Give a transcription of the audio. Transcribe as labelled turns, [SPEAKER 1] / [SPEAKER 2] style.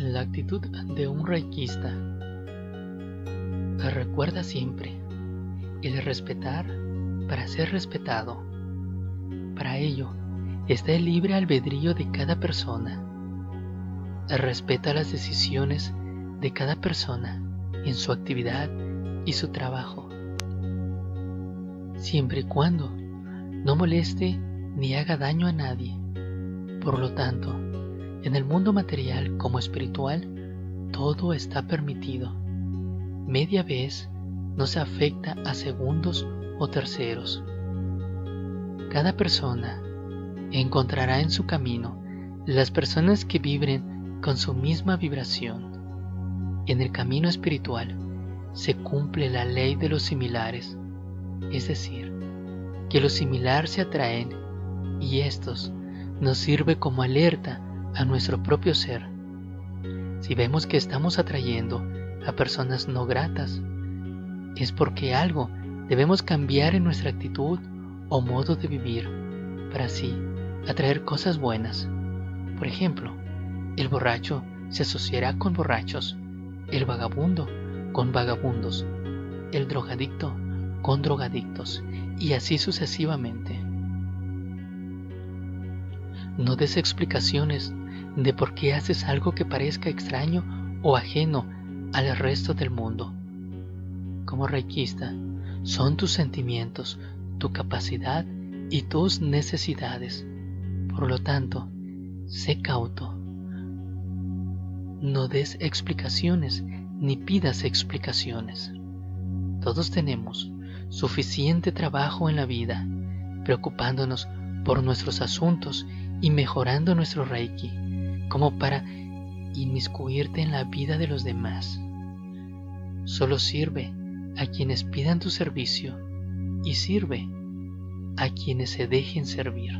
[SPEAKER 1] La actitud de un reikista. Recuerda siempre el respetar para ser respetado. Para ello está el libre albedrío de cada persona. Respeta las decisiones de cada persona en su actividad y su trabajo, siempre y cuando no moleste ni haga daño a nadie. Por lo tanto, en el mundo material como espiritual, todo está permitido. Media vez no se afecta a segundos o terceros. Cada persona encontrará en su camino las personas que vibren con su misma vibración. En el camino espiritual se cumple la ley de los similares, es decir, que los similares se atraen y estos nos sirve como alerta a nuestro propio ser. Si vemos que estamos atrayendo a personas no gratas, es porque algo debemos cambiar en nuestra actitud o modo de vivir para así atraer cosas buenas. Por ejemplo, el borracho se asociará con borrachos, el vagabundo con vagabundos, el drogadicto con drogadictos y así sucesivamente. No des explicaciones de por qué haces algo que parezca extraño o ajeno al resto del mundo. Como reikista, son tus sentimientos, tu capacidad y tus necesidades. Por lo tanto, sé cauto. No des explicaciones ni pidas explicaciones. Todos tenemos suficiente trabajo en la vida, preocupándonos por nuestros asuntos y mejorando nuestro reiki, como para inmiscuirte en la vida de los demás. Solo sirve a quienes pidan tu servicio y sirve a quienes se dejen servir.